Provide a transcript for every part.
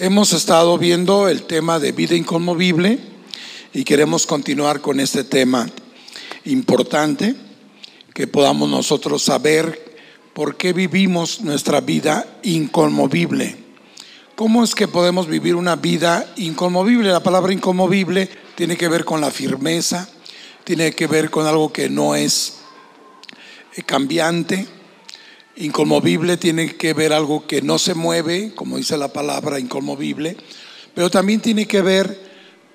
Hemos estado viendo el tema de vida inconmovible y queremos continuar con este tema importante, que podamos nosotros saber por qué vivimos nuestra vida inconmovible. ¿Cómo es que podemos vivir una vida inconmovible? La palabra inconmovible tiene que ver con la firmeza, tiene que ver con algo que no es eh, cambiante. Inconmovible tiene que ver algo que no se mueve, como dice la palabra inconmovible, pero también tiene que ver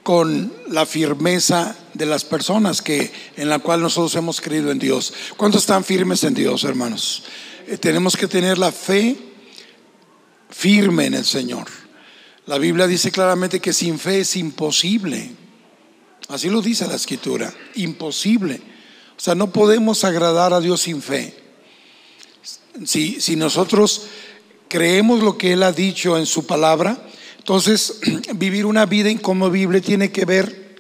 con la firmeza de las personas que en la cual nosotros hemos creído en Dios. ¿Cuántos están firmes en Dios, hermanos? Eh, tenemos que tener la fe firme en el Señor. La Biblia dice claramente que sin fe es imposible. Así lo dice la escritura, imposible. O sea, no podemos agradar a Dios sin fe. Si, nosotros creemos lo que Él ha dicho en su palabra, entonces vivir una vida inconmovible tiene que ver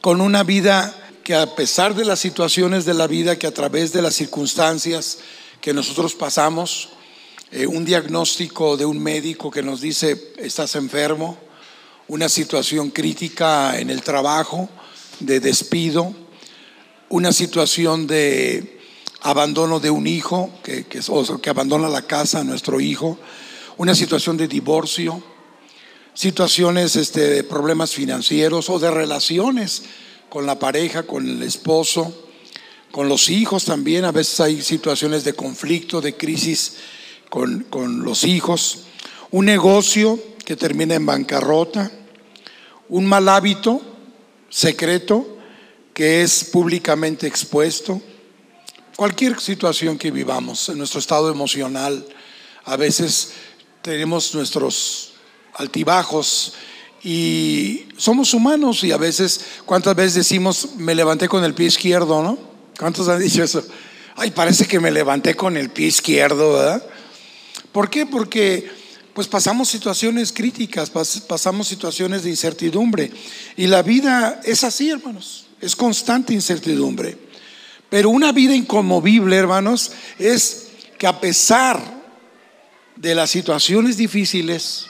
con una vida que a pesar de las situaciones de la vida, que a través de las circunstancias que nosotros pasamos, eh, un diagnóstico de un médico que nos dice estás enfermo, una situación crítica en el trabajo, de despido, una situación de abandono de un hijo, que, que, abandona la casa, nuestro hijo, una situación de divorcio, situaciones este, de problemas financieros o de relaciones con la pareja, con el esposo, con los hijos también. A veces hay situaciones de conflicto, de crisis con, con los hijos. Un negocio que termina en bancarrota. Un mal hábito secreto que es públicamente expuesto. Cualquier situación que vivamos en nuestro estado emocional, a veces tenemos nuestros altibajos y somos humanos y a veces, ¿cuántas veces decimos, me levanté con el pie izquierdo, ¿no? ¿Cuántos han dicho eso? Ay, parece que me levanté con el pie izquierdo, ¿verdad? ¿Por qué? Porque pues pasamos situaciones críticas, pasamos situaciones de incertidumbre. Y la vida es así, hermanos, es constante incertidumbre. Pero una vida inconmovible, hermanos, es que a pesar de las situaciones difíciles,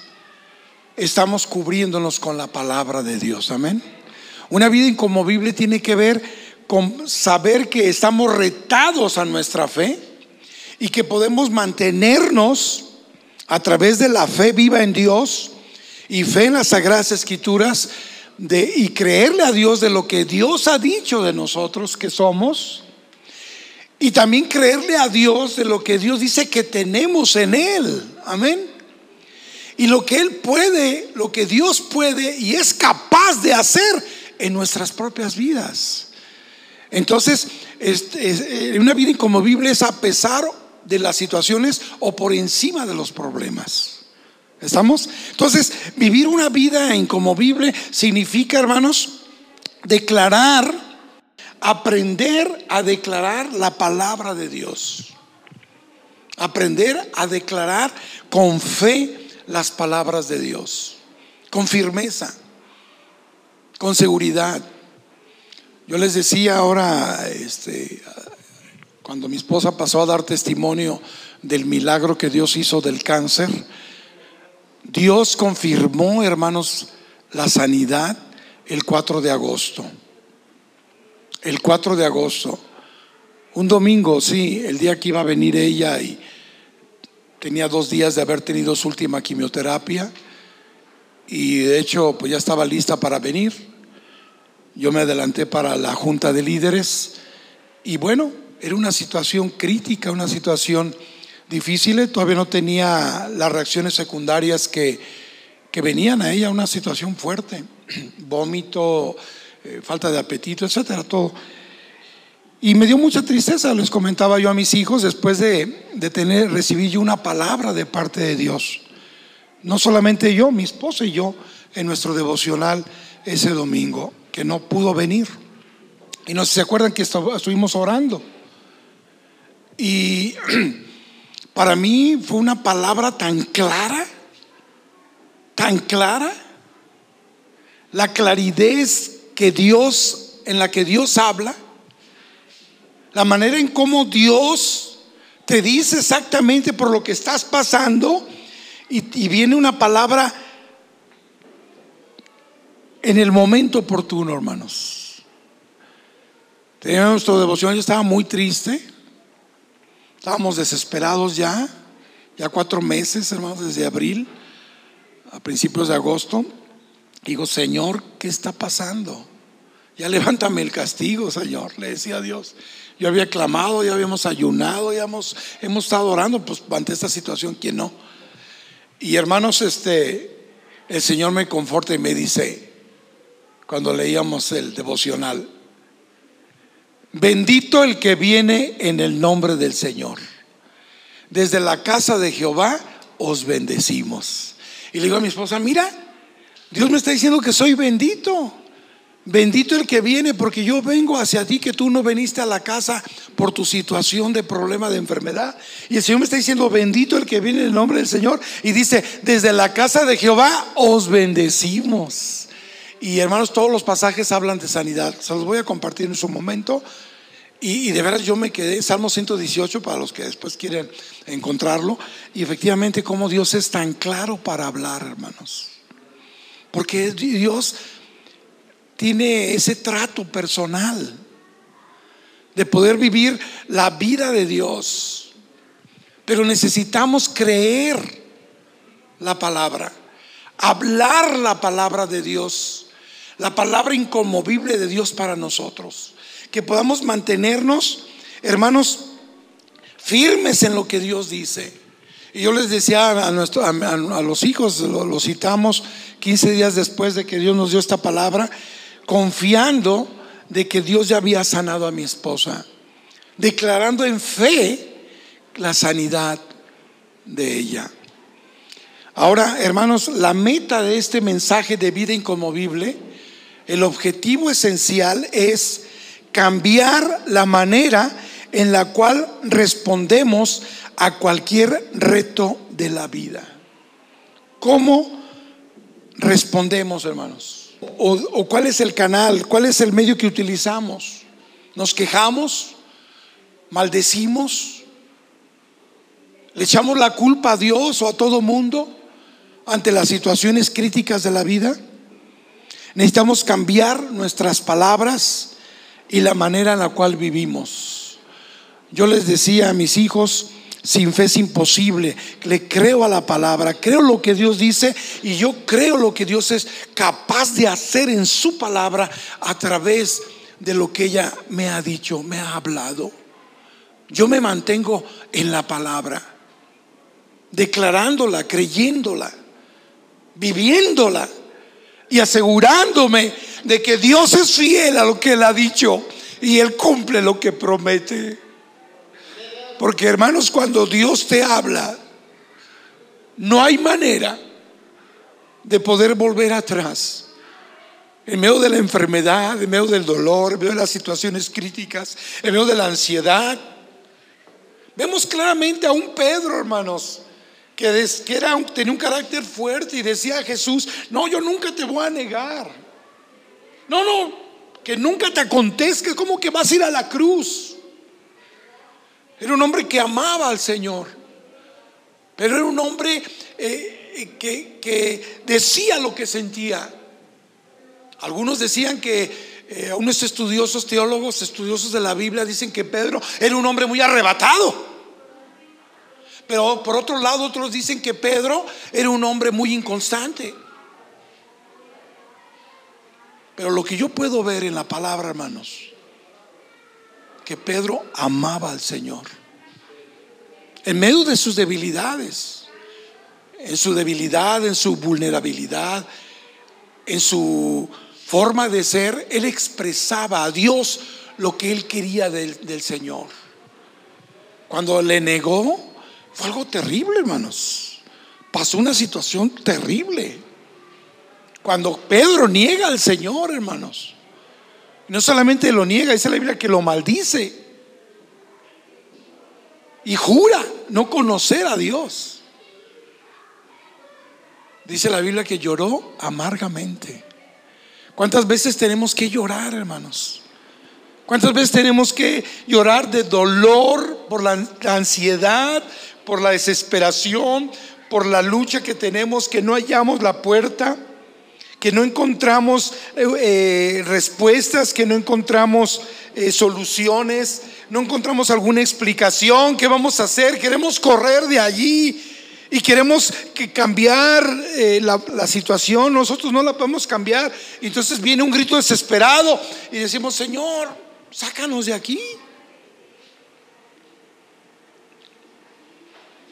estamos cubriéndonos con la palabra de Dios. Amén. Una vida inconmovible tiene que ver con saber que estamos retados a nuestra fe y que podemos mantenernos a través de la fe viva en Dios y fe en las sagradas escrituras y creerle a Dios de lo que Dios ha dicho de nosotros que somos y también creerle a Dios de lo que Dios dice que tenemos en Él. Amén. Y lo que Él puede, lo que Dios puede y es capaz de hacer en nuestras propias vidas. Entonces, eh, una vida inconmovible es a pesar de las situaciones o por encima de los problemas. ¿Estamos? Entonces, vivir una vida inconmovible significa, hermanos, declarar, aprender a declarar la palabra de Dios. Aprender a declarar con fe las palabras de Dios, con firmeza, con seguridad. Yo les decía ahora, este, cuando mi esposa pasó a dar testimonio del milagro que Dios hizo del cáncer, Dios confirmó, hermanos, la sanidad el 4 de agosto. El 4 de agosto. Un domingo, sí, el día que iba a venir ella y tenía dos días de haber tenido su última quimioterapia y de hecho pues ya estaba lista para venir. Yo me adelanté para la junta de líderes y bueno, era una situación crítica, una situación difícil. Todavía no tenía las reacciones secundarias que, que venían a ella, una situación fuerte, vómito, eh, falta de apetito, etcétera, todo. Y me dio mucha tristeza, les comentaba yo a mis hijos, después de, de tener, recibí yo una palabra de parte de Dios. No solamente yo, mi esposa y yo, en nuestro devocional ese domingo que no pudo venir. Y no se acuerdan que estuvimos orando. Y para mí fue una palabra tan clara, tan clara, la claridad que Dios, en la que Dios habla, la manera en cómo Dios te dice exactamente por lo que estás pasando y, viene una palabra en el momento oportuno, hermanos. Teníamos nuestra devoción, yo estaba muy triste, estábamos desesperados ya, ya cuatro meses, hermanos, desde abril, a principios de agosto. Digo, Señor, ¿qué está pasando? Ya levántame el castigo, Señor, le decía Dios. Yo había clamado, ya habíamos ayunado, ya hemos, hemos estado orando, pues ante esta situación, ¿quién no? Y hermanos, este, el Señor me conforta y me dice, cuando leíamos el devocional, bendito el que viene en el nombre del Señor. Desde la casa de Jehová os bendecimos. Y le digo a mi esposa, mira, Dios me está diciendo que soy bendito. Bendito el que viene, porque yo vengo hacia ti, que tú no veniste a la casa por tu situación de problema de enfermedad. Y el Señor me está diciendo, bendito el que viene en el nombre del Señor. Y dice, desde la casa de Jehová os bendecimos. Y hermanos, todos los pasajes hablan de sanidad. Se los voy a compartir en su momento. Y, de verdad yo me quedé, Salmo 118, para los que después quieren encontrarlo. Y efectivamente, como Dios es tan claro para hablar, hermanos. Porque Dios tiene ese trato personal de poder vivir la vida de Dios. Pero necesitamos creer la palabra, hablar la palabra de Dios, la palabra inconmovible de Dios para nosotros. Que podamos mantenernos, hermanos, firmes en lo que Dios dice. Y yo les decía a, nuestro, a, los hijos, lo citamos 15 días después de que Dios nos dio esta palabra, confiando de que Dios ya había sanado a mi esposa, declarando en fe la sanidad de ella. Ahora, hermanos, la meta de este mensaje de vida inconmovible, el objetivo esencial es cambiar la manera en la cual respondemos a cualquier reto de la vida. ¿Cómo respondemos, hermanos? O, cuál es el canal, cuál es el medio que utilizamos. ¿Nos quejamos? ¿Maldecimos? ¿Le echamos la culpa a Dios o a todo mundo ante las situaciones críticas de la vida? Necesitamos cambiar nuestras palabras y la manera en la cual vivimos. Yo les decía a mis hijos, sin fe es imposible. Le creo a la palabra, creo lo que Dios dice y yo creo lo que Dios es capaz de hacer en su palabra a través de lo que ella me ha dicho, me ha hablado. Yo me mantengo en la palabra, declarándola, creyéndola, viviéndola y asegurándome de que Dios es fiel a lo que Él ha dicho y Él cumple lo que promete. Porque hermanos, cuando Dios te habla, no hay manera de poder volver atrás. En medio de la enfermedad, en medio del dolor, en medio de las situaciones críticas, en medio de la ansiedad. Vemos claramente a un Pedro, hermanos, que, era, tenía un carácter fuerte y decía a Jesús, no, yo nunca te voy a negar. No, no, que nunca te acontezca, como que vas a ir a la cruz. Era un hombre que amaba al Señor, pero era un hombre eh, que, decía lo que sentía. Algunos decían que, eh, unos estudiosos, teólogos, estudiosos de la Biblia, dicen que Pedro era un hombre muy arrebatado. Pero por otro lado, otros dicen que Pedro era un hombre muy inconstante. Pero lo que yo puedo ver en la palabra, hermanos, que Pedro amaba al Señor. En medio de sus debilidades, en su debilidad, en su vulnerabilidad, en su forma de ser, él expresaba a Dios lo que él quería del, del Señor. Cuando le negó, fue algo terrible, hermanos. Pasó una situación terrible. Cuando Pedro niega al Señor, hermanos. No solamente lo niega, dice la Biblia que lo maldice. Y jura no conocer a Dios. Dice la Biblia que lloró amargamente. ¿Cuántas veces tenemos que llorar, hermanos? ¿Cuántas veces tenemos que llorar de dolor por la, ansiedad, por la desesperación, por la lucha que tenemos, que no hallamos la puerta, que no encontramos eh, eh, respuestas, que no encontramos eh, soluciones, no encontramos alguna explicación, ¿qué vamos a hacer? Queremos correr de allí y queremos que cambiar la, la, situación, nosotros no la podemos cambiar. Entonces viene un grito desesperado y decimos, Señor, sácanos de aquí.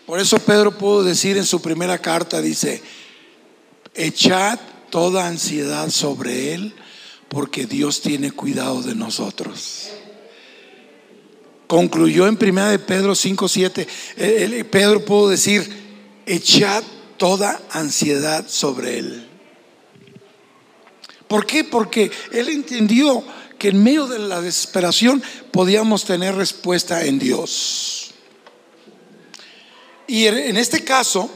Por eso Pedro pudo decir en su primera carta, dice, echad toda ansiedad sobre Él, porque Dios tiene cuidado de nosotros. Concluyó en primera de Pedro 5, 7, Pedro pudo decir, echad toda ansiedad sobre Él. ¿Por qué? Porque Él entendió que en medio de la desesperación podíamos tener respuesta en Dios. Y en este caso,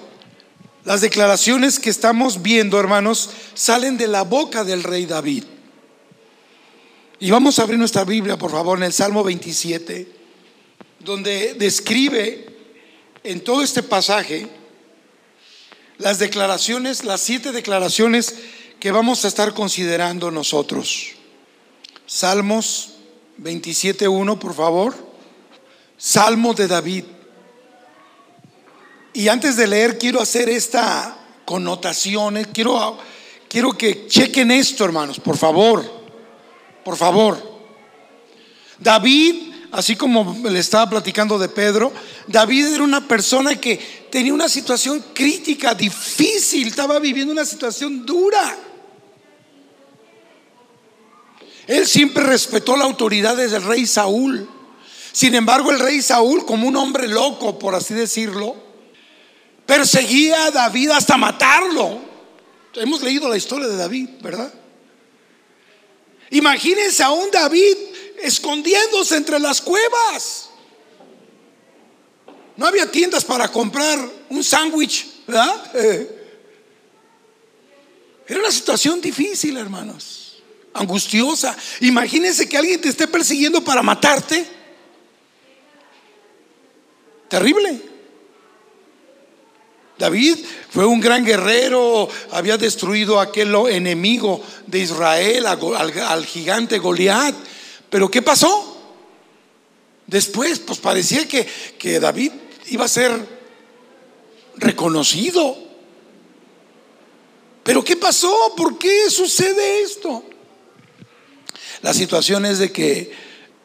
las declaraciones que estamos viendo, hermanos, salen de la boca del rey David. Y vamos a abrir nuestra Biblia, por favor, en el Salmo 27, donde describe en todo este pasaje las declaraciones, las siete declaraciones que vamos a estar considerando nosotros. Salmos 27.1, por favor. Salmo de David. Y antes de leer, quiero hacer esta connotación. Eh, quiero, quiero que chequen esto, hermanos, por favor. Por favor. David, así como le estaba platicando de Pedro, David era una persona que tenía una situación crítica, difícil, estaba viviendo una situación dura. Él siempre respetó la autoridad del rey Saúl. Sin embargo, el rey Saúl, como un hombre loco, por así decirlo, Perseguía a David hasta matarlo. Hemos leído la historia de David, ¿verdad? Imagínense a un David escondiéndose entre las cuevas. No había tiendas para comprar un sándwich, ¿verdad? Era una situación difícil, hermanos, angustiosa. Imagínense que alguien te esté persiguiendo para matarte. Terrible. David fue un gran guerrero, había destruido a aquel enemigo de Israel, al, gigante Goliat. Pero ¿qué pasó? Después, pues parecía que, que David iba a ser reconocido. Pero ¿qué pasó? ¿Por qué sucede esto? La situación es de que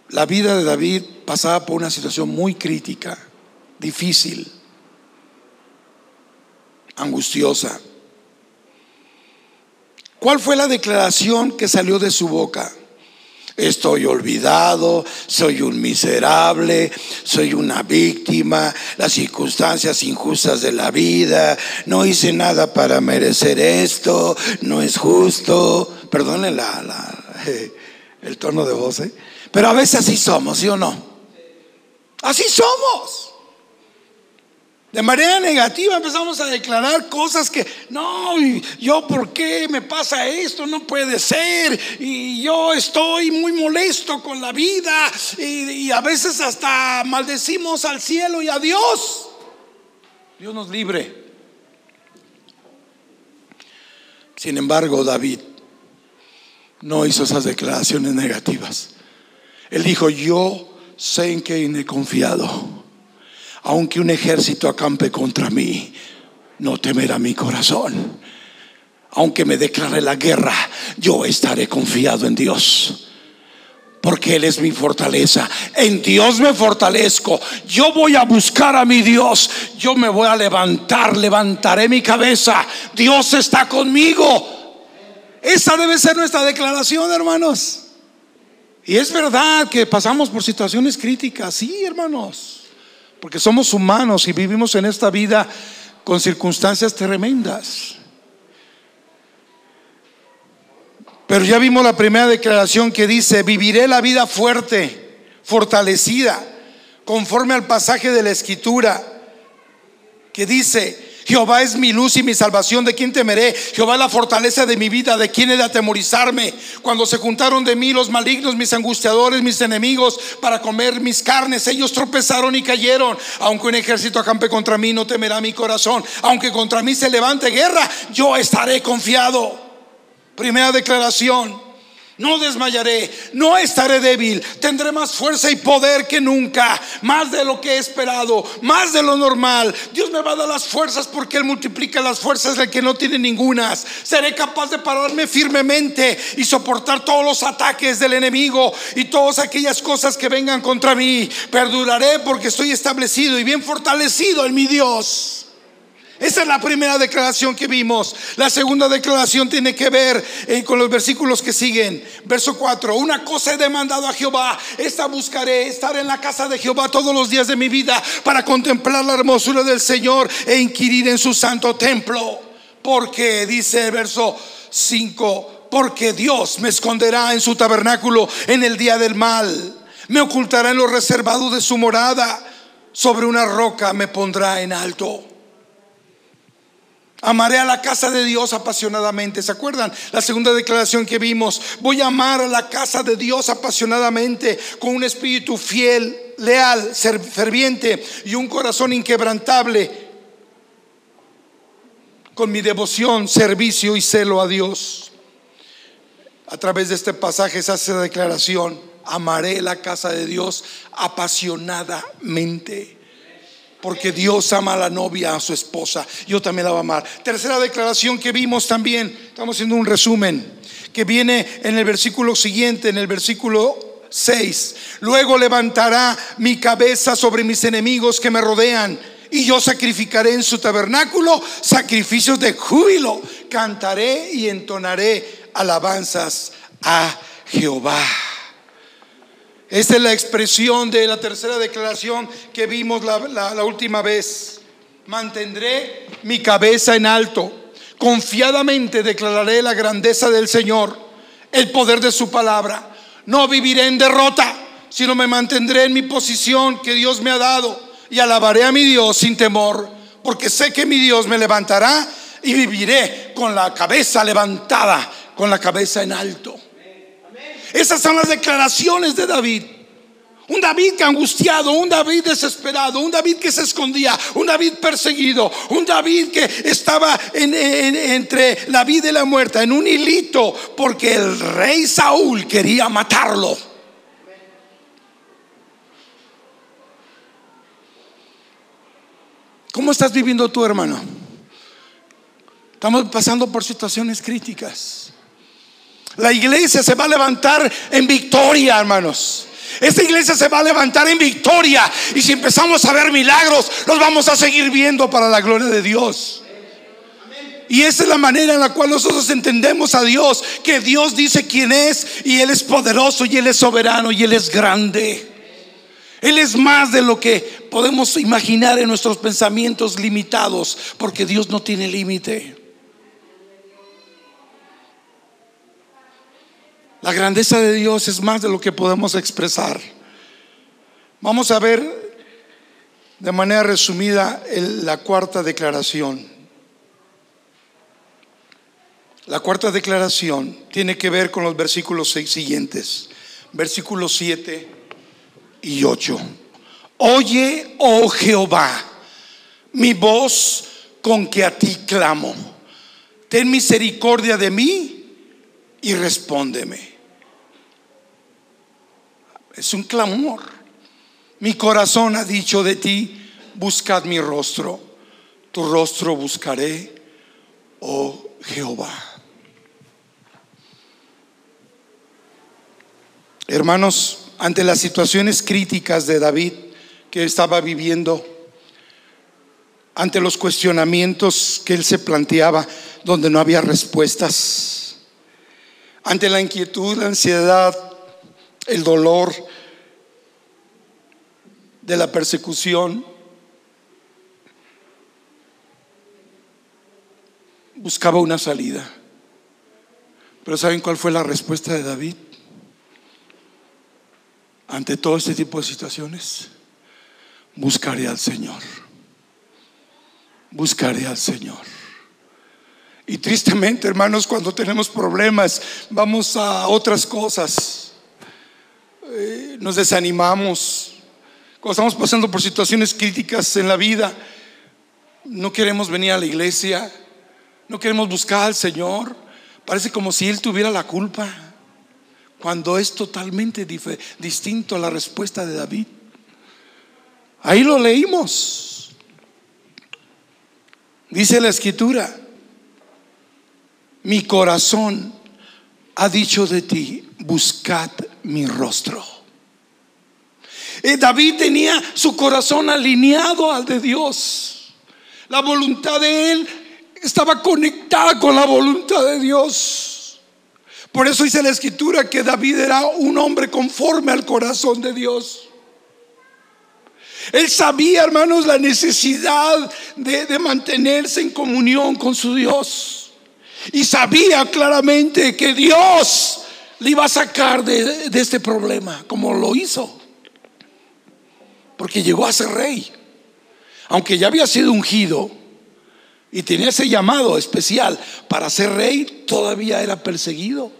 la vida de David pasaba por una situación muy crítica, difícil angustiosa. ¿Cuál fue la declaración que salió de su boca? Estoy olvidado, soy un miserable, soy una víctima, las circunstancias injustas de la vida, no hice nada para merecer esto, no es justo. Perdone la, el tono de voz, ¿eh? pero a veces así somos, ¿sí o no? Así somos. De manera negativa empezamos a declarar cosas que, no, yo por qué me pasa esto, no puede ser, y yo estoy muy molesto con la vida, y, a veces hasta maldecimos al cielo y a Dios. Dios nos libre. Sin embargo, David no hizo esas declaraciones negativas. Él dijo, yo sé en quién he confiado aunque un ejército acampe contra mí, no temerá mi corazón. Aunque me declare la guerra, yo estaré confiado en Dios. Porque Él es mi fortaleza. En Dios me fortalezco. Yo voy a buscar a mi Dios. Yo me voy a levantar, levantaré mi cabeza. Dios está conmigo. Esa debe ser nuestra declaración, hermanos. Y es verdad que pasamos por situaciones críticas, sí, hermanos porque somos humanos y vivimos en esta vida con circunstancias tremendas. Pero ya vimos la primera declaración que dice, viviré la vida fuerte, fortalecida, conforme al pasaje de la escritura, que dice, Jehová es mi luz y mi salvación, ¿de quién temeré? Jehová es la fortaleza de mi vida, ¿de quién he de atemorizarme? Cuando se juntaron de mí los malignos, mis angustiadores, mis enemigos, para comer mis carnes, ellos tropezaron y cayeron. Aunque un ejército acampe contra mí, no temerá mi corazón. Aunque contra mí se levante guerra, yo estaré confiado. Primera declaración. No desmayaré, no estaré débil, tendré más fuerza y poder que nunca, más de lo que he esperado, más de lo normal. Dios me va a dar las fuerzas porque Él multiplica las fuerzas del que no tiene ningunas. Seré capaz de pararme firmemente y soportar todos los ataques del enemigo y todas aquellas cosas que vengan contra mí. Perduraré porque estoy establecido y bien fortalecido en mi Dios. Esa es la primera declaración que vimos. La segunda declaración tiene que ver eh, con los versículos que siguen. Verso 4. Una cosa he demandado a Jehová. Esta buscaré, estar en la casa de Jehová todos los días de mi vida para contemplar la hermosura del Señor e inquirir en su santo templo. Porque, dice el verso 5, porque Dios me esconderá en su tabernáculo en el día del mal. Me ocultará en lo reservado de su morada. Sobre una roca me pondrá en alto. Amaré a la casa de Dios apasionadamente. ¿Se acuerdan? La segunda declaración que vimos. Voy a amar a la casa de Dios apasionadamente con un espíritu fiel, leal, ferviente y un corazón inquebrantable. Con mi devoción, servicio y celo a Dios. A través de este pasaje se hace la declaración. Amaré la casa de Dios apasionadamente. Porque Dios ama a la novia, a su esposa. Yo también la voy a amar. Tercera declaración que vimos también, estamos haciendo un resumen, que viene en el versículo siguiente, en el versículo 6. Luego levantará mi cabeza sobre mis enemigos que me rodean. Y yo sacrificaré en su tabernáculo sacrificios de júbilo. Cantaré y entonaré alabanzas a Jehová. Esta es la expresión de la tercera declaración que vimos la, última vez. Mantendré mi cabeza en alto. Confiadamente declararé la grandeza del Señor, el poder de su palabra. No viviré en derrota, sino me mantendré en mi posición que Dios me ha dado y alabaré a mi Dios sin temor, porque sé que mi Dios me levantará y viviré con la cabeza levantada, con la cabeza en alto. Esas son las declaraciones de David. Un David angustiado, un David desesperado, un David que se escondía, un David perseguido, un David que estaba entre la vida y la muerte, en un hilito, porque el rey Saúl quería matarlo. ¿Cómo estás viviendo tú, hermano? Estamos pasando por situaciones críticas. La iglesia se va a levantar en victoria, hermanos. Esta iglesia se va a levantar en victoria. Y si empezamos a ver milagros, los vamos a seguir viendo para la gloria de Dios. Y esa es la manera en la cual nosotros entendemos a Dios, que Dios dice quién es y Él es poderoso y Él es soberano y Él es grande. Él es más de lo que podemos imaginar en nuestros pensamientos limitados, porque Dios no tiene límite. La grandeza de Dios es más de lo que podemos expresar. Vamos a ver de manera resumida la cuarta declaración. La cuarta declaración tiene que ver con los versículos siguientes, versículos 7 y 8. Oye, oh Jehová, mi voz con que a ti clamo. Ten misericordia de mí y respóndeme. Es un clamor. Mi corazón ha dicho de ti, buscad mi rostro. Tu rostro buscaré, oh Jehová. Hermanos, ante las situaciones críticas de David que estaba viviendo, ante los cuestionamientos que él se planteaba donde no había respuestas, ante la inquietud, la ansiedad, el dolor de la persecución, buscaba una salida. Pero ¿saben cuál fue la respuesta de David? Ante todo este tipo de situaciones, buscaré al Señor. buscaré al Señor. Y tristemente, hermanos, cuando tenemos problemas, vamos a otras cosas. Eh, nos desanimamos. Cuando estamos pasando por situaciones críticas en la vida, no queremos venir a la iglesia, no queremos buscar al Señor. Parece como si Él tuviera la culpa, cuando es totalmente distinto a la respuesta de David. Ahí lo leímos. Dice la escritura, mi corazón ha dicho de ti, buscad mi rostro. Eh, David tenía su corazón alineado al de Dios. La voluntad de él estaba conectada con la voluntad de Dios. Por eso dice la escritura que David era un hombre conforme al corazón de Dios. Él sabía, hermanos, la necesidad de, mantenerse en comunión con su Dios. Y sabía claramente que Dios le iba a sacar de, de este problema, como lo hizo. Porque llegó a ser rey. Aunque ya había sido ungido y tenía ese llamado especial para ser rey, todavía era perseguido.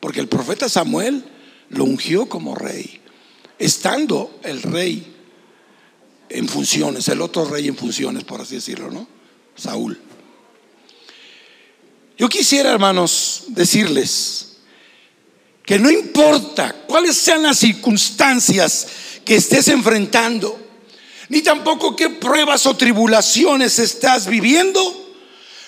Porque el profeta Samuel lo ungió como rey, estando el rey en funciones, el otro rey en funciones, por así decirlo, ¿no? Saúl. Yo quisiera, hermanos, decirles que no importa cuáles sean las circunstancias que estés enfrentando, ni tampoco qué pruebas o tribulaciones estás viviendo,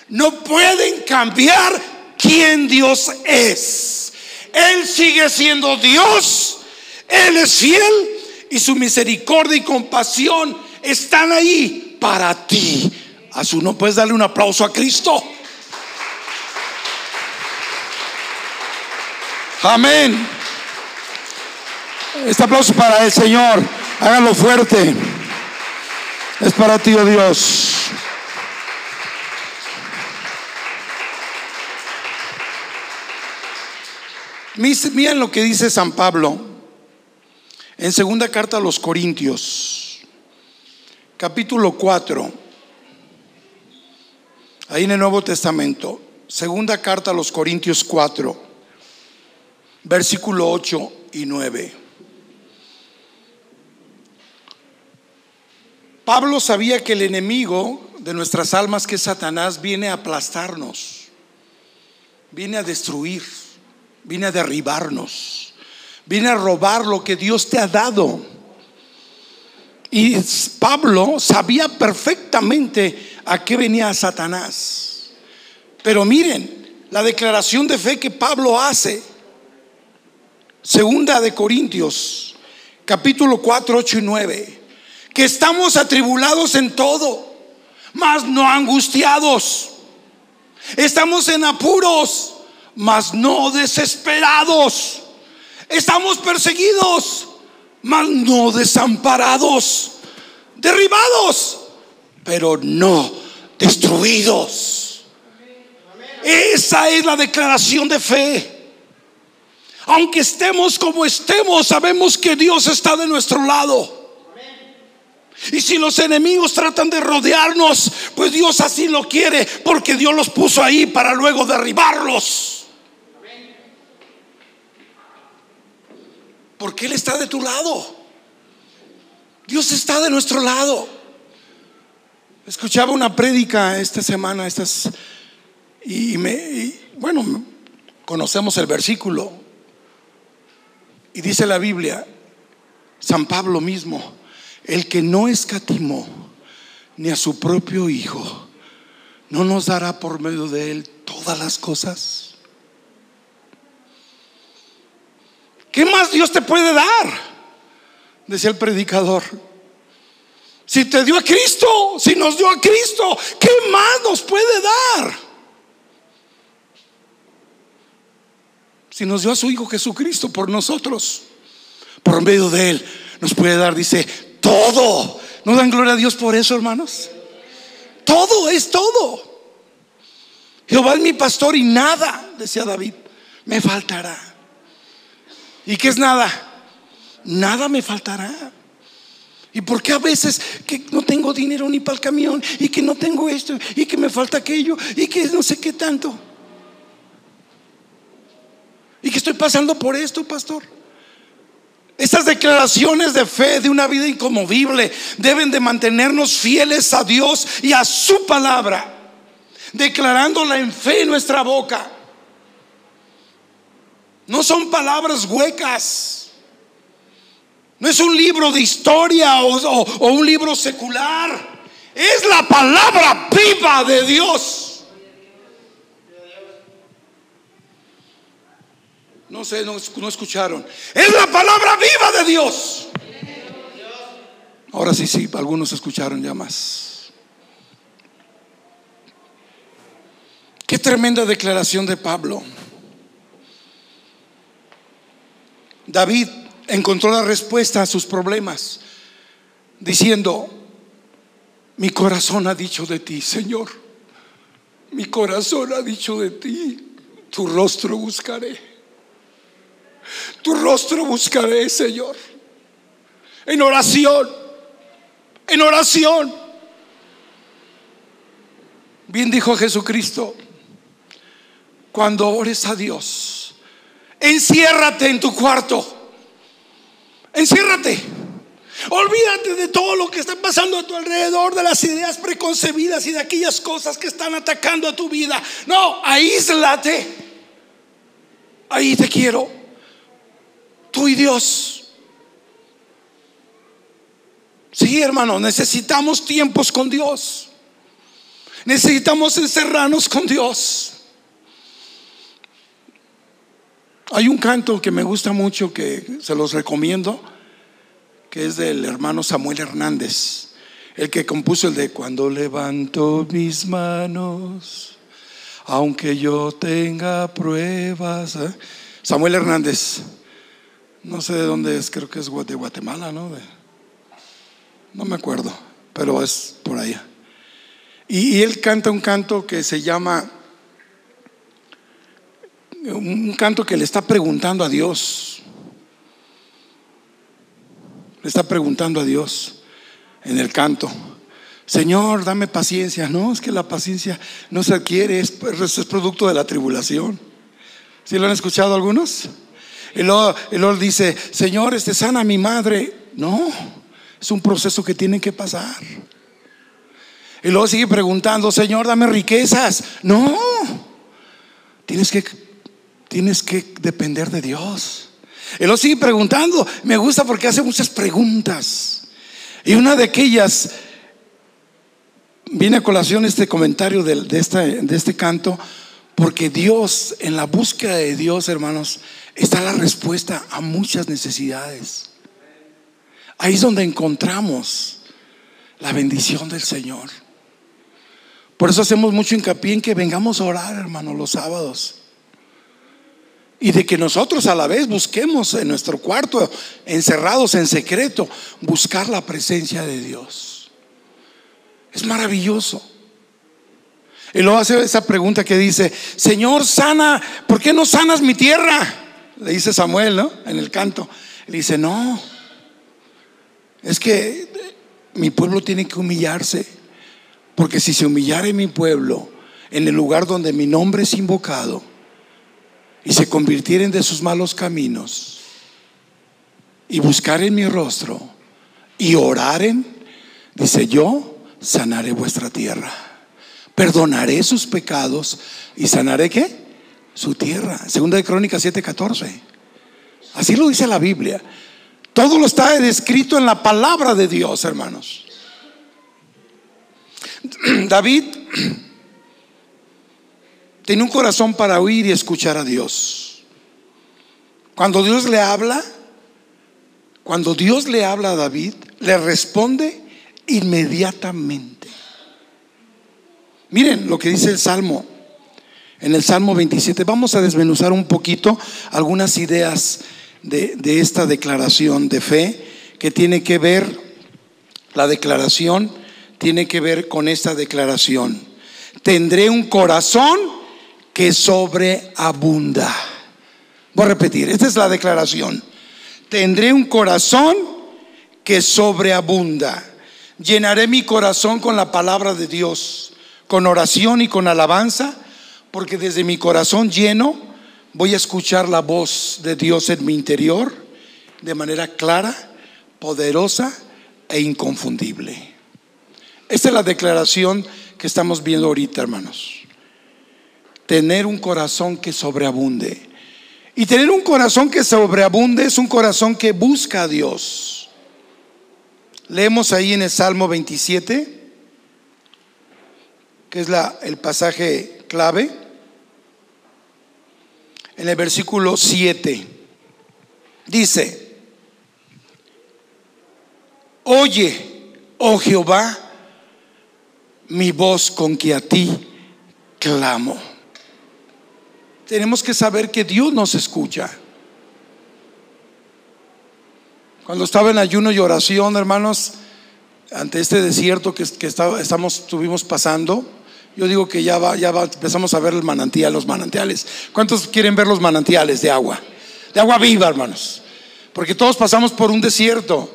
no pueden cambiar quién Dios es. Él sigue siendo Dios, Él es fiel y su misericordia y compasión están ahí para ti. A su no puedes darle un aplauso a Cristo. Amén. Este aplauso para el Señor. Hágalo fuerte. Es para ti, oh Dios. Miren lo que dice San Pablo en segunda carta a los Corintios, capítulo 4, ahí en el Nuevo Testamento, segunda carta a los Corintios 4, versículo 8 y 9. Pablo sabía que el enemigo de nuestras almas, que es Satanás, viene a aplastarnos, viene a destruir, viene a derribarnos. Viene a robar lo que Dios te ha dado. Y Pablo sabía perfectamente a qué venía Satanás. Pero miren, la declaración de fe que Pablo hace, segunda de Corintios, capítulo 4, 8 y 9, que estamos atribulados en todo, mas no angustiados. Estamos en apuros, mas no desesperados Estamos perseguidos, mas no desamparados, derribados, pero no destruidos. Esa es la declaración de fe. Aunque estemos como estemos, sabemos que Dios está de nuestro lado. Y si los enemigos tratan de rodearnos, pues Dios así lo quiere, porque Dios los puso ahí para luego derribarlos. Porque Él está de tu lado. Dios está de nuestro lado. Escuchaba una prédica esta semana, estas, y, me, bueno, conocemos el versículo. Y dice la Biblia, San Pablo mismo, el que no escatimó ni a su propio Hijo, ¿no nos dará por medio de él todas las cosas? ¿Qué más Dios te puede dar? Decía el predicador. Si te dio a Cristo, si nos dio a Cristo, ¿qué más nos puede dar? Si nos dio a su Hijo Jesucristo por nosotros, por medio de Él, nos puede dar, dice, todo. ¿No dan gloria a Dios por eso, hermanos? Todo es todo. Jehová es mi pastor y nada, decía David, me faltará. ¿Y qué es nada? Nada me faltará. ¿Y por qué a veces que no tengo dinero ni para el camión y que no tengo esto y que me falta aquello y que no sé qué tanto? Y que estoy pasando por esto, pastor. Estas declaraciones de fe de una vida inconmovible deben de mantenernos fieles a Dios y a su palabra, declarándola en fe en nuestra boca. No son palabras huecas. No es un libro de historia o, un libro secular. Es la palabra viva de Dios. No sé, no, escucharon. Es la palabra viva de Dios. Ahora sí, sí, algunos escucharon ya más. Qué tremenda declaración de Pablo. David encontró la respuesta a sus problemas, diciendo, mi corazón ha dicho de ti, Señor, mi corazón ha dicho de ti, tu rostro buscaré, tu rostro buscaré, Señor, en oración, en oración. Bien dijo Jesucristo, cuando ores a Dios, enciérrate en tu cuarto Enciérrate. Olvídate de todo lo que está pasando a tu alrededor, de las ideas preconcebidas y de aquellas cosas que están atacando a tu vida. No, aíslate. Ahí te quiero. Tú y Dios. Sí, hermano, necesitamos tiempos con Dios. Necesitamos encerrarnos con Dios. Hay un canto que me gusta mucho, que se los recomiendo, que es del hermano Samuel Hernández, el que compuso el de Cuando levanto mis manos, aunque yo tenga pruebas. ¿eh? Samuel Hernández, no sé de dónde es, creo que es de Guatemala, ¿no? no me acuerdo, pero es por allá. y él canta un canto que se llama un canto que le está preguntando a Dios. Le está preguntando a Dios en el canto. Señor, dame paciencia. No, es que la paciencia no se adquiere, es, producto de la tribulación. ¿Sí lo han escuchado algunos? Y luego, dice, Señor, este sana mi madre. No, es un proceso que tiene que pasar. Y luego sigue preguntando, Señor, dame riquezas. No, tienes que tienes que depender de Dios. Y lo sigue preguntando. Me gusta porque hace muchas preguntas. Y una de aquellas, viene a colación este comentario de, de este canto, porque Dios, en la búsqueda de Dios, hermanos, está la respuesta a muchas necesidades. Ahí es donde encontramos la bendición del Señor. Por eso hacemos mucho hincapié en que vengamos a orar, hermanos, los sábados. Y de que nosotros a la vez busquemos en nuestro cuarto, encerrados en secreto, buscar la presencia de Dios. Es maravilloso. Y luego hace esa pregunta que dice, Señor, sana, ¿por qué no sanas mi tierra? Le dice Samuel, ¿no? En el canto. Le dice, no, es que mi pueblo tiene que humillarse, porque si se humillare mi pueblo en el lugar donde mi nombre es invocado, y se convirtieren de sus malos caminos y buscaren mi rostro y oraren, dice yo, sanaré vuestra tierra, perdonaré sus pecados y sanaré qué? Su tierra. Segunda de Crónicas 7:14. Así lo dice la Biblia. Todo lo está descrito en la palabra de Dios, hermanos. David tiene un corazón para oír y escuchar a Dios. Cuando Dios le habla, cuando Dios le habla a David, le responde inmediatamente. Miren lo que dice el Salmo. En el Salmo 27 vamos a desmenuzar un poquito algunas ideas de, de esta declaración de fe que tiene que ver, la declaración tiene que ver con esta declaración. Tendré un corazón que sobreabunda. Voy a repetir, esta es la declaración. Tendré un corazón que sobreabunda. Llenaré mi corazón con la palabra de Dios, con oración y con alabanza, porque desde mi corazón lleno voy a escuchar la voz de Dios en mi interior de manera clara, poderosa e inconfundible. Esta es la declaración que estamos viendo ahorita, hermanos. Tener un corazón que sobreabunde. Y tener un corazón que sobreabunde es un corazón que busca a Dios. Leemos ahí en el Salmo 27, que es el pasaje clave en el versículo 7. Dice, oye, oh Jehová, mi voz con que a ti clamo. Tenemos que saber que Dios nos escucha. Cuando estaba en ayuno y oración, hermanos, ante este desierto que, estamos, estuvimos pasando, yo digo que ya va, ya va, empezamos a ver el manantial, los manantiales. ¿Cuántos quieren ver los manantiales de agua? De agua viva, hermanos. Porque todos pasamos por un desierto.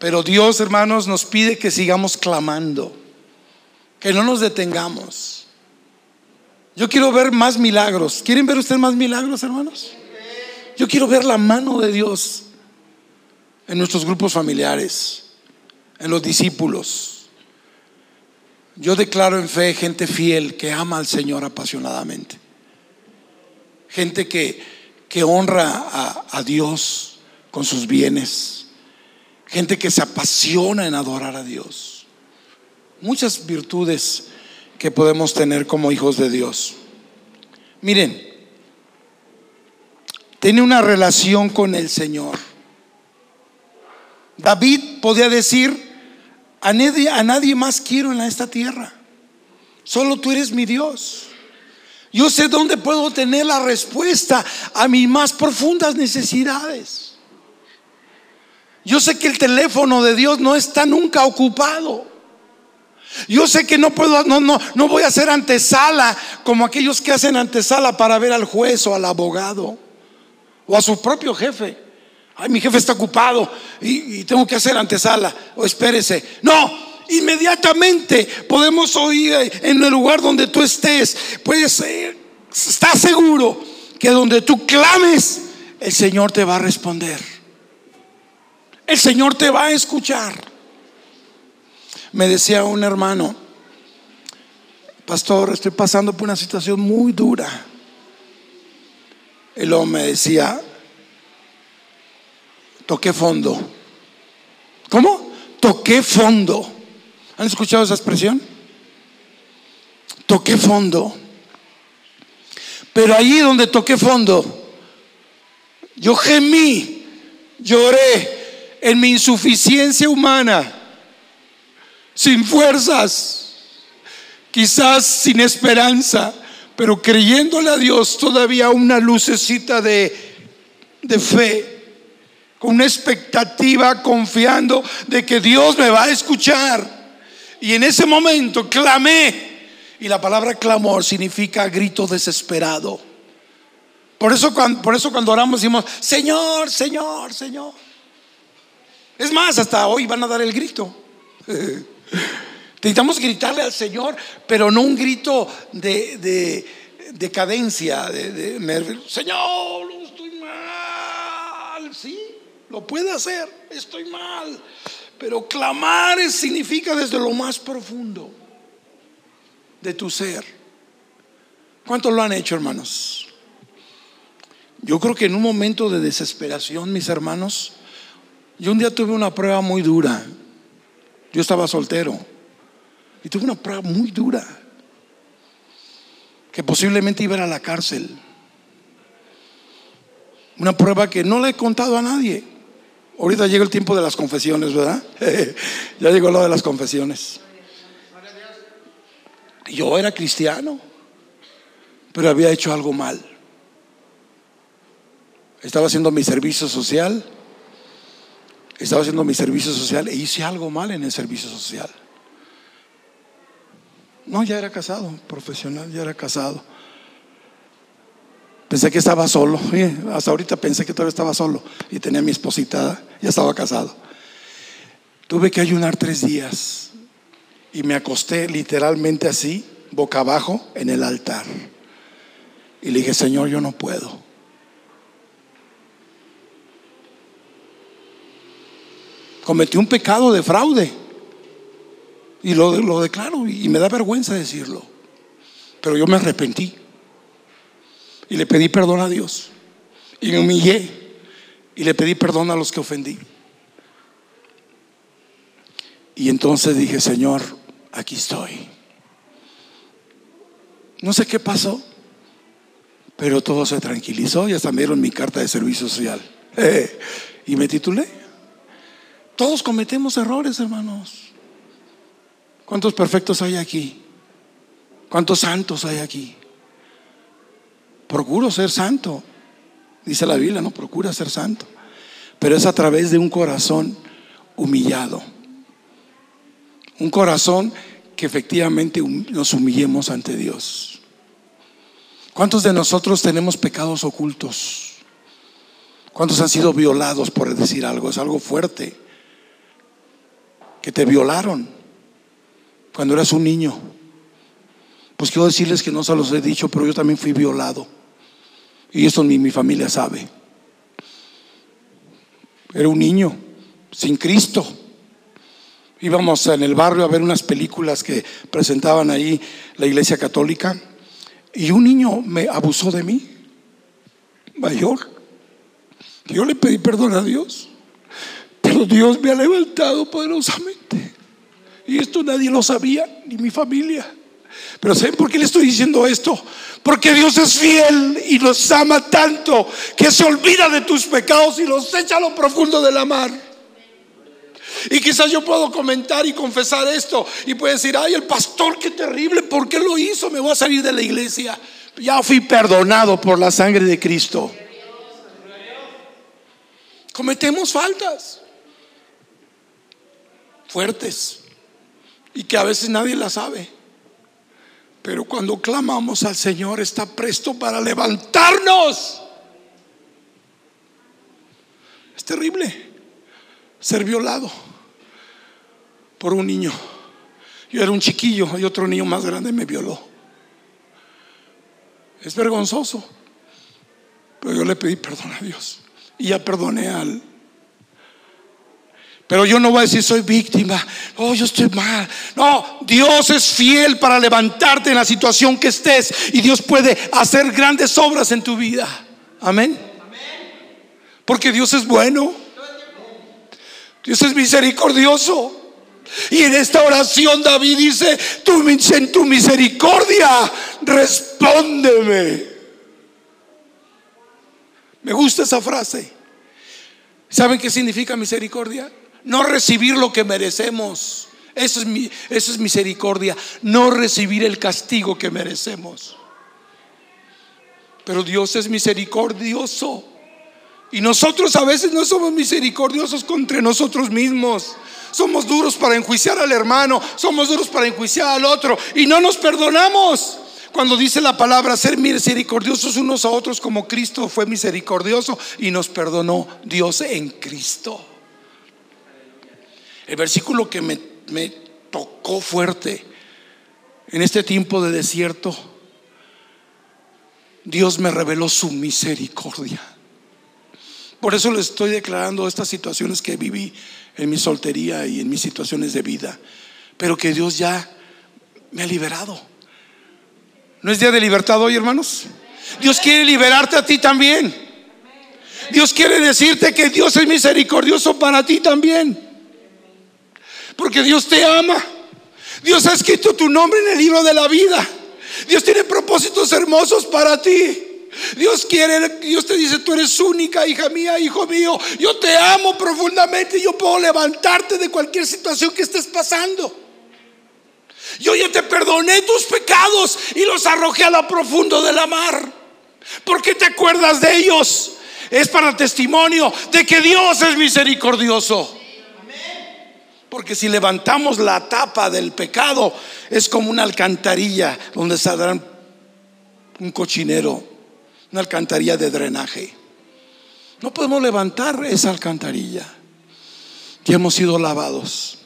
Pero Dios, hermanos, nos pide que sigamos clamando, que no nos detengamos. Yo quiero ver más milagros. ¿Quieren ver ustedes más milagros, hermanos? Yo quiero ver la mano de Dios en nuestros grupos familiares, en los discípulos. Yo declaro en fe gente fiel que ama al Señor apasionadamente. Gente que, que honra a, a Dios con sus bienes. Gente que se apasiona en adorar a Dios. Muchas virtudes que podemos tener como hijos de Dios. Miren, tiene una relación con el Señor. David podía decir, a nadie, a nadie más quiero en esta tierra. Solo tú eres mi Dios. Yo sé dónde puedo tener la respuesta a mis más profundas necesidades. Yo sé que el teléfono de Dios no está nunca ocupado. Yo sé que no puedo, no, no, no voy a hacer antesala como aquellos que hacen antesala para ver al juez o al abogado o a su propio jefe ay, mi jefe está ocupado y, tengo que hacer antesala, o espérese. No, inmediatamente podemos oír en el lugar donde tú estés. Puedes, estar seguro que donde tú clames, el Señor te va a responder. El Señor te va a escuchar. Me decía un hermano, pastor, estoy pasando por una situación muy dura. Y luego me decía, toqué fondo. ¿Cómo? Toqué fondo. ¿Han escuchado esa expresión? Toqué fondo. Pero allí donde toqué fondo, yo gemí, lloré en mi insuficiencia humana, sin fuerzas, quizás sin esperanza, pero creyéndole a Dios todavía una lucecita de, de fe con una expectativa, confiando de que Dios me va a escuchar. Y en ese momento clamé. Y la palabra clamor significa grito desesperado. Por eso, cuando, por eso cuando oramos decimos, Señor, Señor, Señor. Es más, hasta hoy van a dar el grito. Necesitamos gritarle al Señor, pero no un grito de, de, de cadencia, de, de, Señor. Lo puede hacer, estoy mal. Pero clamar significa desde lo más profundo de tu ser. ¿Cuántos lo han hecho, hermanos? Yo creo que en un momento de desesperación, mis hermanos, yo un día tuve una prueba muy dura. Yo estaba soltero y tuve una prueba muy dura que posiblemente iba a, la cárcel. Una prueba que no le he contado a nadie. Ahorita llega el tiempo de las confesiones, ¿verdad? ya llegó lo de las confesiones. Yo era cristiano, pero había hecho algo mal. Estaba haciendo mi servicio social, estaba haciendo mi servicio social e hice algo mal en el servicio social. No, ya era casado, profesional, ya era casado. Pensé que estaba solo. hasta ahorita pensé que todavía estaba solo y tenía a mi esposita, ya estaba casado. Tuve que ayunar tres días y me acosté literalmente así, boca abajo, en el altar. Y le dije, Señor, yo no puedo. Cometí un pecado de fraude. Y lo, lo declaro y me da vergüenza decirlo. Pero yo me arrepentí. Y le pedí perdón a Dios. Y me humillé. Y le pedí perdón a los que ofendí. Y entonces dije, Señor, aquí estoy. No sé qué pasó, pero todo se tranquilizó y hasta me dieron mi carta de servicio social. y me titulé. Todos cometemos errores, hermanos. ¿Cuántos perfectos hay aquí? ¿Cuántos santos hay aquí? Procuro ser santo. Dice la Biblia, no procura ser santo. Pero es a través de un corazón humillado. Un corazón que efectivamente nos humillemos ante Dios. ¿Cuántos de nosotros tenemos pecados ocultos? ¿Cuántos han sido violados por decir algo? Es algo fuerte. Que te violaron cuando eras un niño. Pues quiero decirles que no se los he dicho, pero yo también fui violado. Y eso ni mi familia sabe. Era un niño sin Cristo. Íbamos en el barrio a ver unas películas que presentaban ahí la iglesia católica y un niño me abusó de mí, mayor. Yo le pedí perdón a Dios, pero Dios me ha levantado poderosamente. Y esto nadie lo sabía, ni mi familia. Pero ¿saben por qué le estoy diciendo esto? Porque Dios es fiel y los ama tanto que se olvida de tus pecados y los echa a lo profundo de la mar. Y quizás yo puedo comentar y confesar esto y puede decir, ay, el pastor, qué terrible, ¿por qué lo hizo? Me voy a salir de la iglesia. Ya fui perdonado por la sangre de Cristo. Cometemos faltas fuertes y que a veces nadie las sabe. Pero cuando clamamos al Señor está presto para levantarnos. Es terrible ser violado por un niño. Yo era un chiquillo y otro niño más grande me violó. Es vergonzoso. Pero yo le pedí perdón a Dios. Y ya perdoné al, pero yo no voy a decir soy víctima. Oh, yo estoy mal. No, Dios es fiel para levantarte en la situación que estés. Y Dios puede hacer grandes obras en tu vida. Amén. Porque Dios es bueno. Dios es misericordioso. Y en esta oración David dice, tú en tu misericordia, respóndeme. Me gusta esa frase. ¿Saben qué significa misericordia? No recibir lo que merecemos. Eso es, misericordia, no recibir el castigo que merecemos. Pero Dios es misericordioso. Y nosotros a veces no somos misericordiosos contra nosotros mismos. Somos duros para enjuiciar al hermano, somos duros para enjuiciar al otro y no nos perdonamos. Cuando dice la palabra ser misericordiosos unos a otros como Cristo fue misericordioso y nos perdonó Dios en Cristo. El versículo que me, tocó fuerte en este tiempo de desierto, Dios me reveló su misericordia. Por eso le estoy declarando estas situaciones que viví en mi soltería y en mis situaciones de vida. Pero que Dios ya me ha liberado. ¿No es día de libertad hoy, hermanos? Dios quiere liberarte a ti también. Dios quiere decirte que Dios es misericordioso para ti también. Porque Dios te ama. Dios ha escrito tu nombre en el libro de la vida. Dios tiene propósitos hermosos para ti. Dios quiere, Dios te dice, tú eres única, hija mía, hijo mío. Yo te amo profundamente yo puedo levantarte de cualquier situación que estés pasando. Yo ya te perdoné tus pecados y los arrojé a lo profundo de la mar. ¿Por qué te acuerdas de ellos? Es para testimonio de que Dios es misericordioso. Porque si levantamos la tapa del pecado, es como una alcantarilla donde saldrán un cochinero una alcantarilla de drenaje. No podemos levantar esa alcantarilla. Ya hemos sido lavados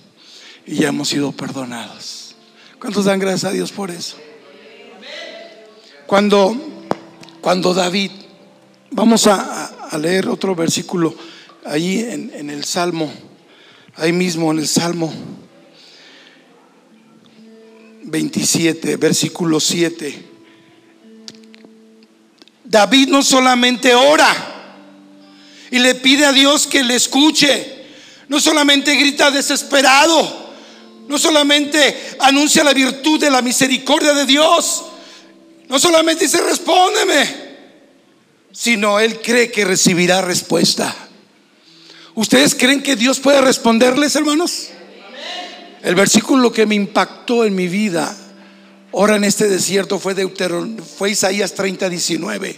y ya hemos sido perdonados. ¿Cuántos dan gracias a Dios por eso? Cuando, cuando David, vamos a, leer otro versículo ahí en, en el Salmo, ahí mismo en el Salmo 27, versículo 7. David no solamente ora y le pide a Dios que le escuche, no solamente grita desesperado, no solamente anuncia la virtud de la misericordia de Dios, no solamente dice respóndeme, sino él cree que recibirá respuesta. ¿Ustedes creen que Dios puede responderles, hermanos? El versículo que me impactó en mi vida, ahora en este desierto, fue, fue Isaías 30, 19.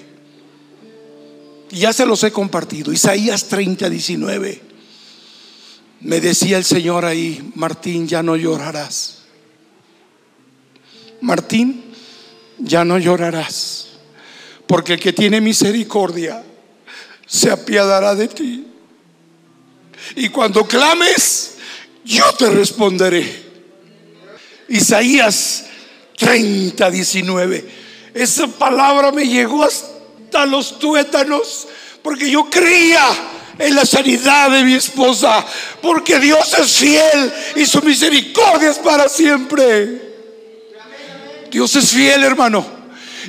Y ya se los he compartido. Isaías 30, 19. Me decía el Señor ahí, Martín, ya no llorarás. Martín, ya no llorarás. Porque el que tiene misericordia se apiadará de ti. Y cuando clames, yo te responderé. Isaías 30, 19. Esa palabra me llegó hasta los tuétanos porque yo creía en la sanidad de mi esposa, porque Dios es fiel y su misericordia es para siempre. Dios es fiel, hermano.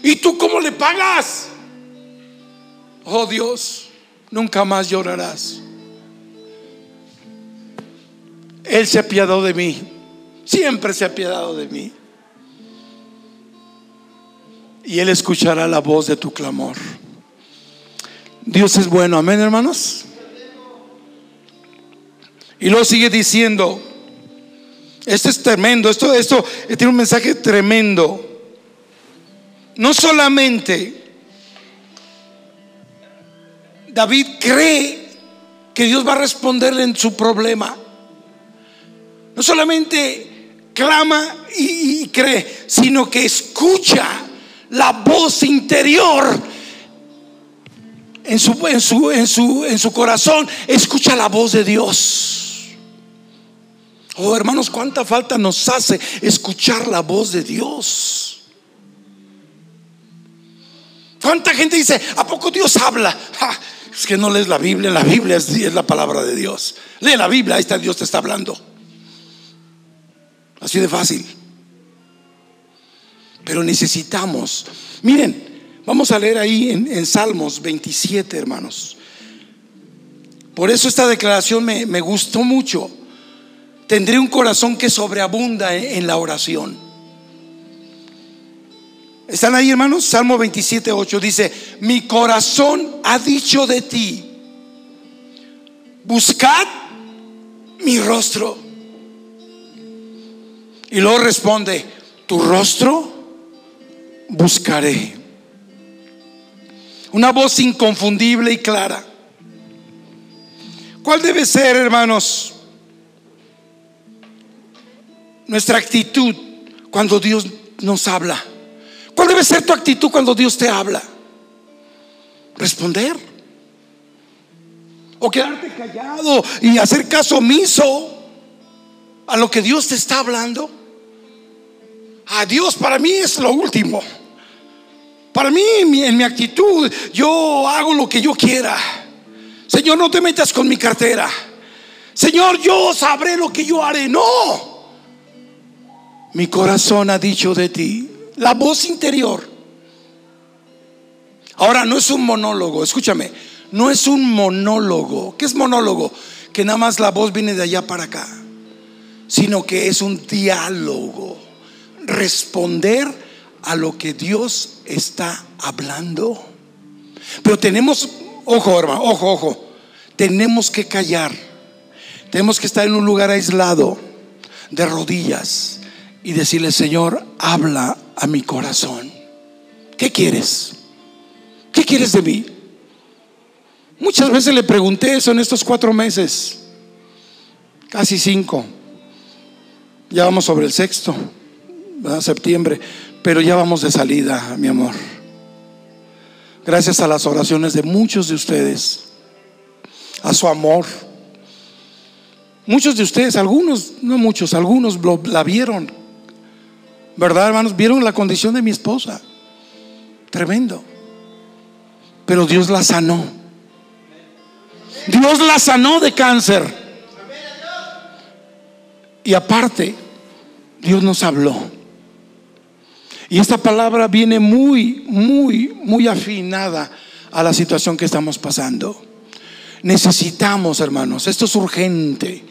¿Y tú cómo le pagas? Oh Dios, nunca más llorarás. Él se ha apiadado de mí. Siempre se ha apiadado de mí. Y Él escuchará la voz de tu clamor. Dios es bueno, amén hermanos. Y luego sigue diciendo, esto es tremendo, esto, esto tiene un mensaje tremendo. No solamente David cree que Dios va a responderle en su problema, no solamente clama y, cree, sino que escucha la voz interior en su, en su, en su, en su corazón, escucha la voz de Dios. Oh hermanos, cuánta falta nos hace escuchar la voz de Dios. ¿Cuánta gente dice, ¿a poco Dios habla? es que no lees la Biblia, la Biblia es, es la palabra de Dios. Lee la Biblia, ahí está Dios te está hablando. Así de fácil. Pero necesitamos, miren, vamos a leer ahí en, Salmos 27, hermanos. Por eso esta declaración me, gustó mucho. Tendré un corazón que sobreabunda en, en la oración. ¿Están ahí, hermanos? Salmo 27, 8 dice, mi corazón ha dicho de ti, buscad mi rostro. Y luego responde, tu rostro buscaré. Una voz inconfundible y clara. ¿Cuál debe ser, hermanos, nuestra actitud cuando Dios nos habla? ¿Cuál debe ser tu actitud cuando Dios te habla? Responder. O quedarte callado y hacer caso omiso a lo que Dios te está hablando. A Dios para mí es lo último. Para mí, en mi actitud, yo hago lo que yo quiera. Señor, no te metas con mi cartera. Señor, yo sabré lo que yo haré. No. Mi corazón ha dicho de ti. La voz interior. Ahora, no es un monólogo. Escúchame. No es un monólogo. ¿Qué es monólogo? Que nada más la voz viene de allá para acá. Sino que es un diálogo responder a lo que Dios está hablando. Pero tenemos, ojo hermano, ojo, ojo, tenemos que callar. Tenemos que estar en un lugar aislado, de rodillas, y decirle, Señor, habla a mi corazón. ¿Qué quieres? ¿Qué quieres de mí? Muchas veces le pregunté eso en estos cuatro meses, casi cinco. Ya vamos sobre el sexto septiembre, pero ya vamos de salida, mi amor. gracias a las oraciones de muchos de ustedes, a su amor. Muchos de ustedes, algunos, no muchos, algunos la vieron, ¿verdad, hermanos? Vieron la condición de mi esposa. Tremendo. Pero Dios la sanó. Dios la sanó de cáncer. Y aparte, Dios nos habló. Y esta palabra viene muy, muy, muy afinada a la situación que estamos pasando. Necesitamos, hermanos, esto es urgente,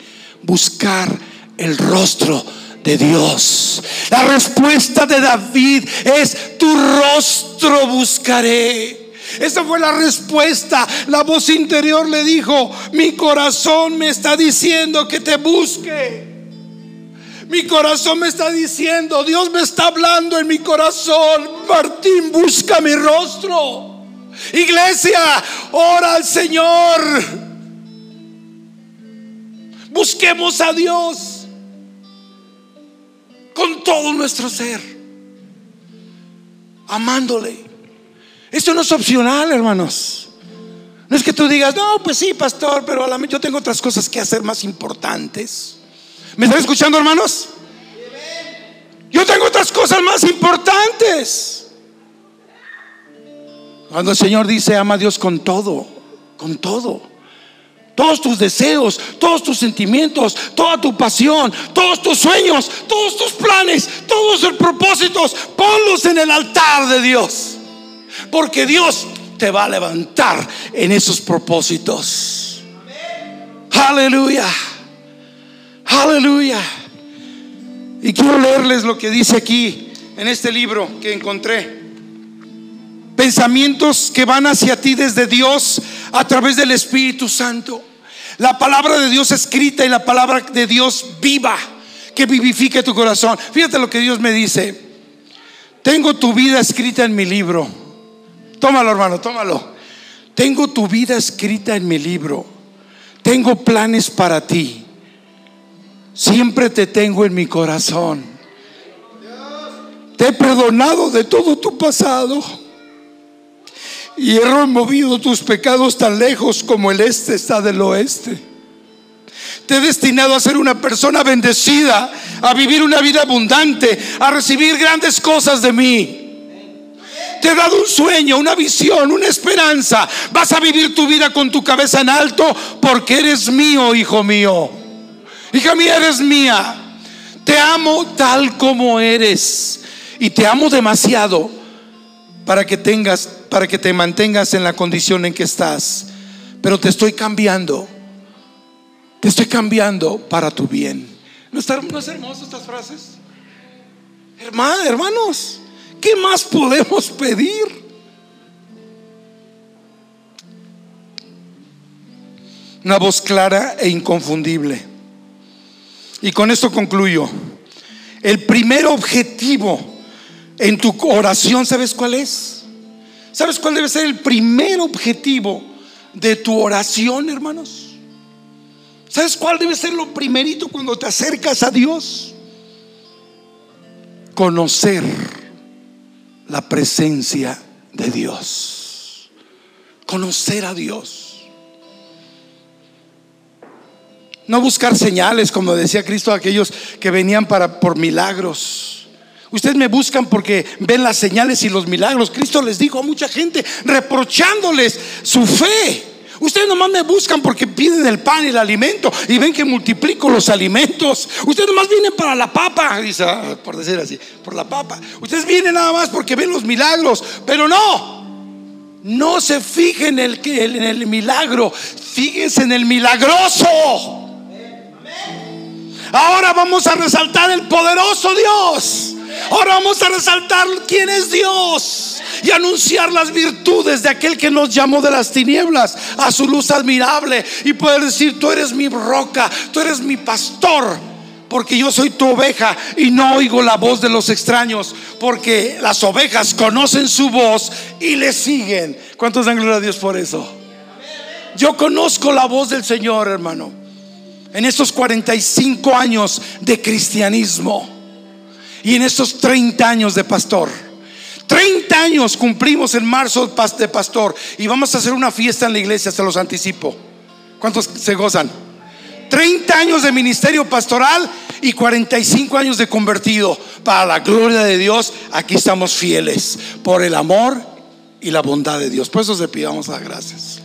buscar el rostro de Dios. La respuesta de David es, tu rostro buscaré. Esa fue la respuesta. La voz interior le dijo, mi corazón me está diciendo que te busque. Mi corazón me está diciendo, Dios me está hablando en mi corazón. Martín, busca mi rostro. Iglesia, ora al Señor. Busquemos a Dios con todo nuestro ser, amándole. Esto no es opcional, hermanos. No es que tú digas, no, pues sí, pastor, pero yo tengo otras cosas que hacer más importantes. ¿Me están escuchando, hermanos? Yo tengo otras cosas más importantes. Cuando el Señor dice, ama a Dios con todo, con todo. Todos tus deseos, todos tus sentimientos, toda tu pasión, todos tus sueños, todos tus planes, todos tus propósitos, ponlos en el altar de Dios. Porque Dios te va a levantar en esos propósitos. Aleluya. Aleluya. Y quiero leerles lo que dice aquí en este libro que encontré. Pensamientos que van hacia ti desde Dios a través del Espíritu Santo. La palabra de Dios escrita y la palabra de Dios viva que vivifique tu corazón. Fíjate lo que Dios me dice. Tengo tu vida escrita en mi libro. Tómalo, hermano, tómalo. Tengo tu vida escrita en mi libro. Tengo planes para ti siempre te tengo en mi corazón. Te he perdonado de todo tu pasado y he removido tus pecados tan lejos como el este está del oeste. Te he destinado a ser una persona bendecida, a vivir una vida abundante, a recibir grandes cosas de mí. Te he dado un sueño, una visión, una esperanza. Vas a vivir tu vida con tu cabeza en alto porque eres mío, hijo mío. Hija mía, eres mía. Te amo tal como eres. Y te amo demasiado para que tengas, para que te mantengas en la condición en que estás. Pero te estoy cambiando. Te estoy cambiando para tu bien. ¿No es, hermoso estas frases? Hermanos, hermanos, ¿qué más podemos pedir? Una voz clara e inconfundible. Y con esto concluyo. El primer objetivo en tu oración, ¿sabes cuál es? ¿Sabes cuál debe ser el primer objetivo de tu oración, hermanos? ¿Sabes cuál debe ser lo primerito cuando te acercas a Dios? Conocer la presencia de Dios. Conocer a Dios. No buscar señales, como decía Cristo, a aquellos que venían para, por milagros. Ustedes me buscan porque ven las señales y los milagros. Cristo les dijo a mucha gente, reprochándoles su fe. Ustedes nomás me buscan porque piden el pan y el alimento y ven que multiplico los alimentos. Ustedes nomás vienen para la papa, ah, por decir así, por la papa. Ustedes vienen nada más porque ven los milagros, pero no. No se fijen en el, en el milagro, fíjense en el milagroso. Ahora vamos a resaltar el poderoso Dios. Ahora vamos a resaltar quién es Dios y anunciar las virtudes de aquel que nos llamó de las tinieblas a su luz admirable y poder decir, tú eres mi roca, tú eres mi pastor, porque yo soy tu oveja y no oigo la voz de los extraños, porque las ovejas conocen su voz y le siguen. ¿Cuántos dan gloria a Dios por eso? Yo conozco la voz del Señor, hermano en estos 45 años de cristianismo y en estos 30 años de pastor. 30 años cumplimos en marzo de pastor y vamos a hacer una fiesta en la iglesia, se los anticipo. ¿Cuántos se gozan? 30 años de ministerio pastoral y 45 años de convertido. Para la gloria de Dios, aquí estamos fieles por el amor y la bondad de Dios. Por eso le pidamos las gracias.